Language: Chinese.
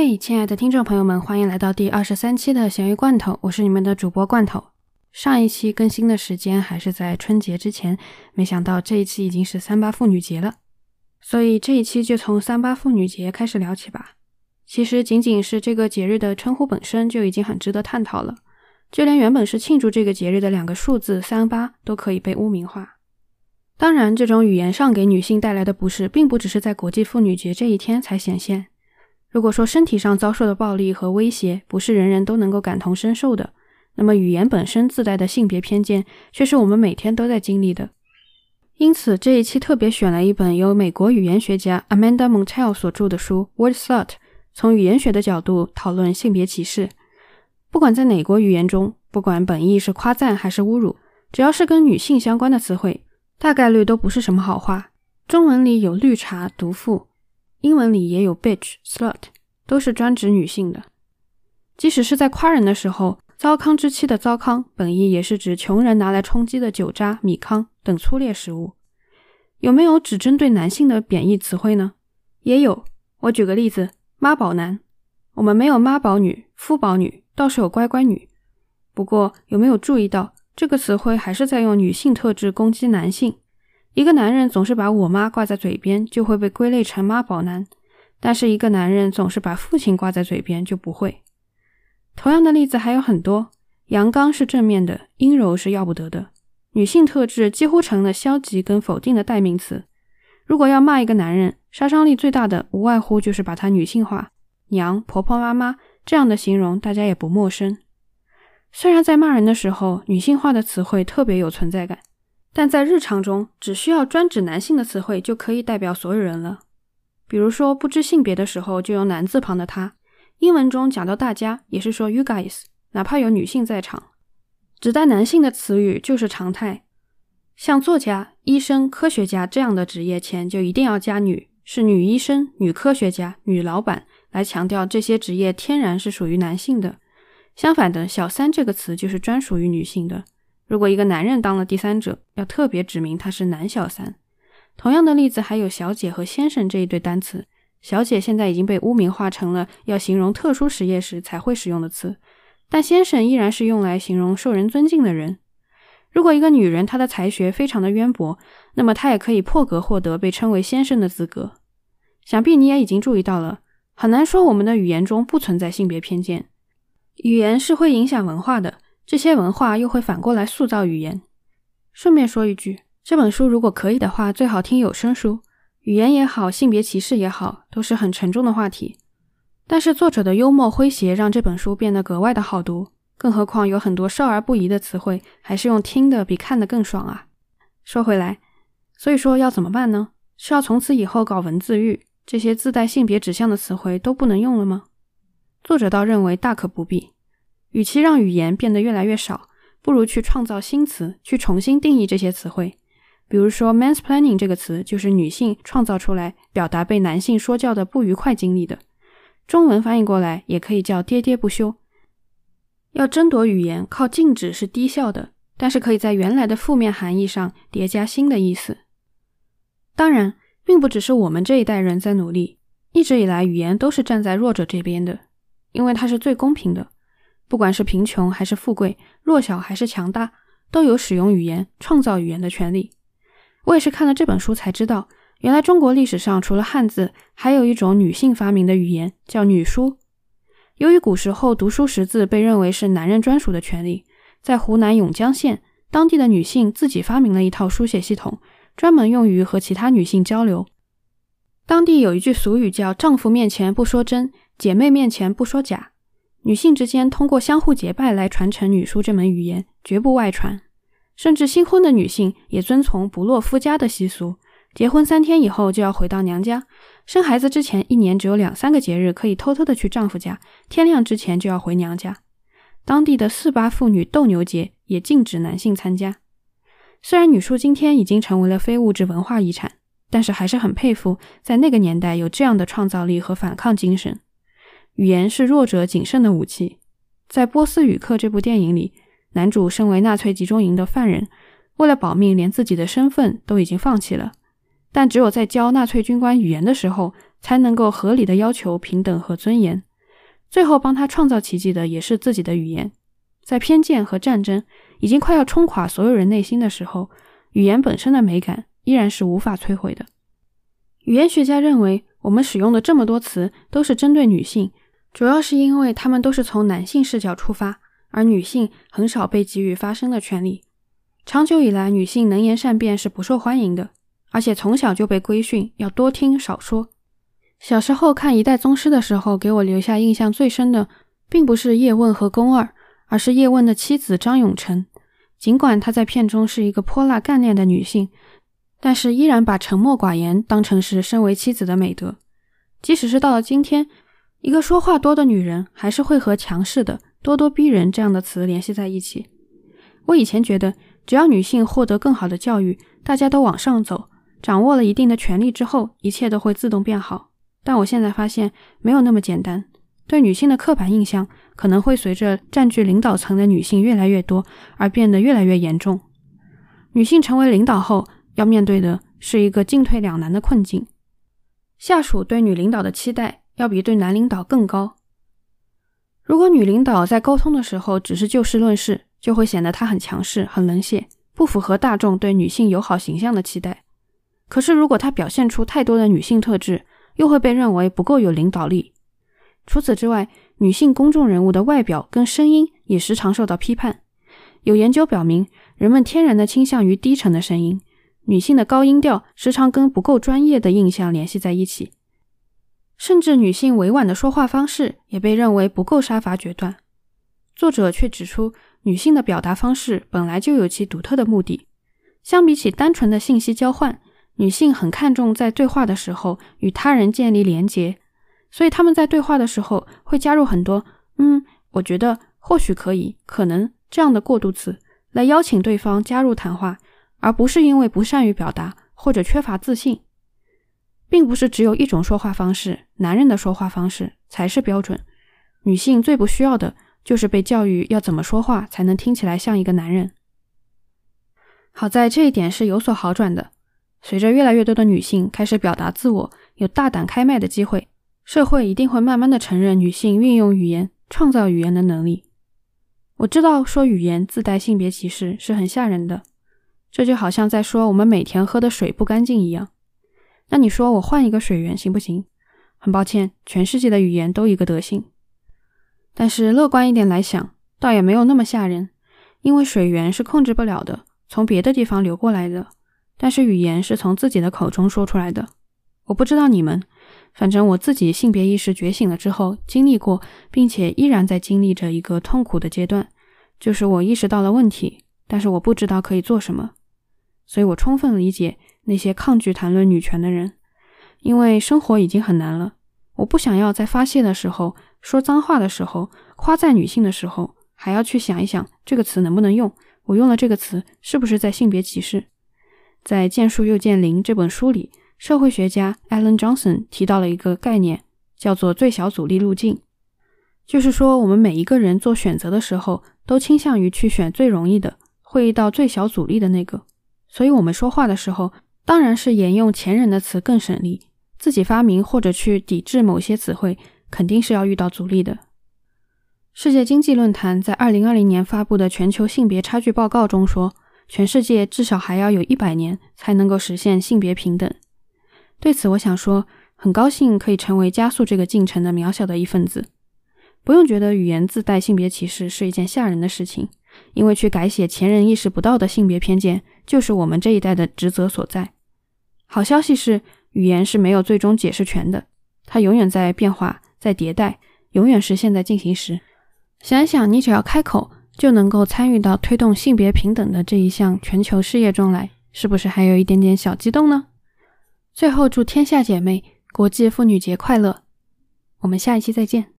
嘿，亲爱的听众朋友们，欢迎来到第二十三期的咸鱼罐头，我是你们的主播罐头。上一期更新的时间还是在春节之前，没想到这一期已经是三八妇女节了，所以这一期就从三八妇女节开始聊起吧。其实仅仅是这个节日的称呼本身就已经很值得探讨了，就连原本是庆祝这个节日的两个数字三八都可以被污名化。当然，这种语言上给女性带来的不适，并不只是在国际妇女节这一天才显现。如果说身体上遭受的暴力和威胁不是人人都能够感同身受的，那么语言本身自带的性别偏见却是我们每天都在经历的。因此，这一期特别选了一本由美国语言学家 Amanda Montell 所著的书《Word Slut》，从语言学的角度讨论性别歧视。不管在哪国语言中，不管本意是夸赞还是侮辱，只要是跟女性相关的词汇，大概率都不是什么好话。中文里有绿茶、毒妇。英文里也有 bitch、slut，都是专指女性的。即使是在夸人的时候，糟糠之妻的糟糠本意也是指穷人拿来充饥的酒渣、米糠等粗劣食物。有没有只针对男性的贬义词汇呢？也有。我举个例子，妈宝男。我们没有妈宝女、夫宝女，倒是有乖乖女。不过有没有注意到，这个词汇还是在用女性特质攻击男性？一个男人总是把我妈挂在嘴边，就会被归类成妈宝男；但是一个男人总是把父亲挂在嘴边，就不会。同样的例子还有很多。阳刚是正面的，阴柔是要不得的。女性特质几乎成了消极跟否定的代名词。如果要骂一个男人，杀伤力最大的无外乎就是把他女性化，娘、婆婆、妈妈这样的形容，大家也不陌生。虽然在骂人的时候，女性化的词汇特别有存在感。但在日常中，只需要专指男性的词汇就可以代表所有人了。比如说，不知性别的时候就用男字旁的他。英文中讲到大家，也是说 you guys，哪怕有女性在场，指代男性的词语就是常态。像作家、医生、科学家这样的职业前就一定要加女，是女医生、女科学家、女老板，来强调这些职业天然是属于男性的。相反的，小三这个词就是专属于女性的。如果一个男人当了第三者，要特别指明他是男小三。同样的例子还有小姐和先生这一对单词。小姐现在已经被污名化成了要形容特殊职业时才会使用的词，但先生依然是用来形容受人尊敬的人。如果一个女人她的才学非常的渊博，那么她也可以破格获得被称为先生的资格。想必你也已经注意到了，很难说我们的语言中不存在性别偏见。语言是会影响文化的。这些文化又会反过来塑造语言。顺便说一句，这本书如果可以的话，最好听有声书。语言也好，性别歧视也好，都是很沉重的话题。但是作者的幽默诙谐让这本书变得格外的好读。更何况有很多少儿不宜的词汇，还是用听的比看的更爽啊。说回来，所以说要怎么办呢？是要从此以后搞文字狱，这些自带性别指向的词汇都不能用了吗？作者倒认为大可不必。与其让语言变得越来越少，不如去创造新词，去重新定义这些词汇。比如说，mansplaining 这个词就是女性创造出来，表达被男性说教的不愉快经历的。中文翻译过来也可以叫喋喋不休。要争夺语言，靠禁止是低效的，但是可以在原来的负面含义上叠加新的意思。当然，并不只是我们这一代人在努力，一直以来语言都是站在弱者这边的，因为它是最公平的。不管是贫穷还是富贵，弱小还是强大，都有使用语言、创造语言的权利。我也是看了这本书才知道，原来中国历史上除了汉字，还有一种女性发明的语言叫女书。由于古时候读书识字被认为是男人专属的权利，在湖南永江县，当地的女性自己发明了一套书写系统，专门用于和其他女性交流。当地有一句俗语叫“丈夫面前不说真，姐妹面前不说假”。女性之间通过相互结拜来传承女书这门语言，绝不外传。甚至新婚的女性也遵从不落夫家的习俗，结婚三天以后就要回到娘家。生孩子之前一年只有两三个节日可以偷偷的去丈夫家，天亮之前就要回娘家。当地的四八妇女斗牛节也禁止男性参加。虽然女书今天已经成为了非物质文化遗产，但是还是很佩服在那个年代有这样的创造力和反抗精神。语言是弱者谨慎的武器。在《波斯语课》这部电影里，男主身为纳粹集中营的犯人，为了保命，连自己的身份都已经放弃了。但只有在教纳粹军官语言的时候，才能够合理的要求平等和尊严。最后帮他创造奇迹的也是自己的语言。在偏见和战争已经快要冲垮所有人内心的时候，语言本身的美感依然是无法摧毁的。语言学家认为，我们使用的这么多词都是针对女性，主要是因为他们都是从男性视角出发，而女性很少被给予发声的权利。长久以来，女性能言善辩是不受欢迎的，而且从小就被规训要多听少说。小时候看《一代宗师》的时候，给我留下印象最深的，并不是叶问和宫二，而是叶问的妻子张永成。尽管她在片中是一个泼辣干练的女性，但是依然把沉默寡言当成是身为妻子的美德。即使是到了今天，一个说话多的女人还是会和强势的、咄咄逼人这样的词联系在一起。我以前觉得，只要女性获得更好的教育，大家都往上走，掌握了一定的权利之后，一切都会自动变好。但我现在发现没有那么简单。对女性的刻板印象可能会随着占据领导层的女性越来越多而变得越来越严重。女性成为领导后，要面对的是一个进退两难的困境。下属对女领导的期待要比对男领导更高。如果女领导在沟通的时候只是就事论事，就会显得她很强势、很冷血，不符合大众对女性友好形象的期待。可是，如果她表现出太多的女性特质，又会被认为不够有领导力。除此之外，女性公众人物的外表跟声音也时常受到批判。有研究表明，人们天然的倾向于低沉的声音，女性的高音调时常跟不够专业的印象联系在一起。甚至女性委婉的说话方式也被认为不够杀伐决断。作者却指出，女性的表达方式本来就有其独特的目的，相比起单纯的信息交换。女性很看重在对话的时候与他人建立连结，所以他们在对话的时候会加入很多“嗯，我觉得或许可以，可能”这样的过渡词来邀请对方加入谈话，而不是因为不善于表达或者缺乏自信。并不是只有一种说话方式，男人的说话方式才是标准。女性最不需要的就是被教育要怎么说话才能听起来像一个男人。好在这一点是有所好转的。随着越来越多的女性开始表达自我，有大胆开麦的机会，社会一定会慢慢的承认女性运用语言、创造语言的能力。我知道说语言自带性别歧视是很吓人的，这就好像在说我们每天喝的水不干净一样。那你说我换一个水源行不行？很抱歉，全世界的语言都一个德性。但是乐观一点来想，倒也没有那么吓人，因为水源是控制不了的，从别的地方流过来的。但是语言是从自己的口中说出来的。我不知道你们，反正我自己性别意识觉醒了之后，经历过，并且依然在经历着一个痛苦的阶段，就是我意识到了问题，但是我不知道可以做什么。所以我充分理解那些抗拒谈论女权的人，因为生活已经很难了。我不想要在发泄的时候、说脏话的时候、夸赞女性的时候，还要去想一想这个词能不能用，我用了这个词是不是在性别歧视。在《见树又见林》这本书里，社会学家 Alan Johnson 提到了一个概念，叫做“最小阻力路径”。就是说，我们每一个人做选择的时候，都倾向于去选最容易的、会遇到最小阻力的那个。所以，我们说话的时候，当然是沿用前人的词更省力。自己发明或者去抵制某些词汇，肯定是要遇到阻力的。世界经济论坛在2020年发布的全球性别差距报告中说。全世界至少还要有一百年才能够实现性别平等。对此，我想说，很高兴可以成为加速这个进程的渺小的一份子。不用觉得语言自带性别歧视是一件吓人的事情，因为去改写前人意识不到的性别偏见，就是我们这一代的职责所在。好消息是，语言是没有最终解释权的，它永远在变化，在迭代，永远是现在进行时。想一想，你只要开口。就能够参与到推动性别平等的这一项全球事业中来，是不是还有一点点小激动呢？最后，祝天下姐妹国际妇女节快乐！我们下一期再见。